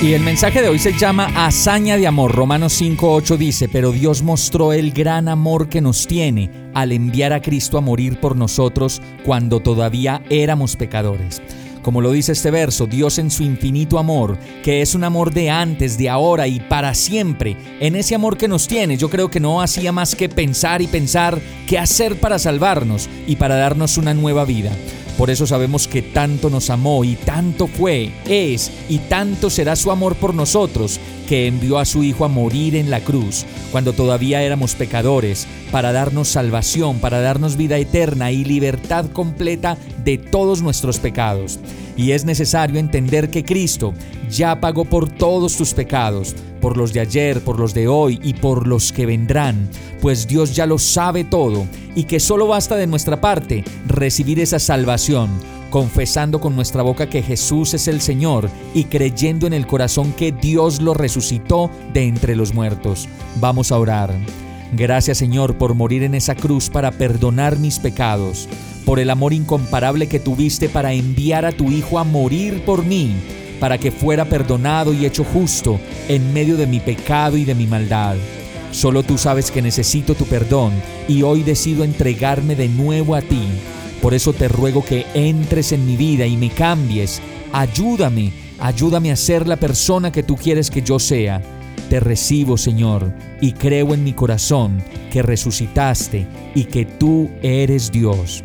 Y el mensaje de hoy se llama Hazaña de Amor. Romanos 5.8 dice, pero Dios mostró el gran amor que nos tiene al enviar a Cristo a morir por nosotros cuando todavía éramos pecadores. Como lo dice este verso, Dios en su infinito amor, que es un amor de antes, de ahora y para siempre, en ese amor que nos tiene, yo creo que no hacía más que pensar y pensar qué hacer para salvarnos y para darnos una nueva vida. Por eso sabemos que tanto nos amó y tanto fue, es y tanto será su amor por nosotros, que envió a su Hijo a morir en la cruz, cuando todavía éramos pecadores, para darnos salvación, para darnos vida eterna y libertad completa de todos nuestros pecados. Y es necesario entender que Cristo ya pagó por todos tus pecados, por los de ayer, por los de hoy y por los que vendrán, pues Dios ya lo sabe todo y que solo basta de nuestra parte recibir esa salvación, confesando con nuestra boca que Jesús es el Señor y creyendo en el corazón que Dios lo resucitó de entre los muertos. Vamos a orar. Gracias Señor por morir en esa cruz para perdonar mis pecados por el amor incomparable que tuviste para enviar a tu Hijo a morir por mí, para que fuera perdonado y hecho justo en medio de mi pecado y de mi maldad. Solo tú sabes que necesito tu perdón y hoy decido entregarme de nuevo a ti. Por eso te ruego que entres en mi vida y me cambies. Ayúdame, ayúdame a ser la persona que tú quieres que yo sea. Te recibo, Señor, y creo en mi corazón que resucitaste y que tú eres Dios.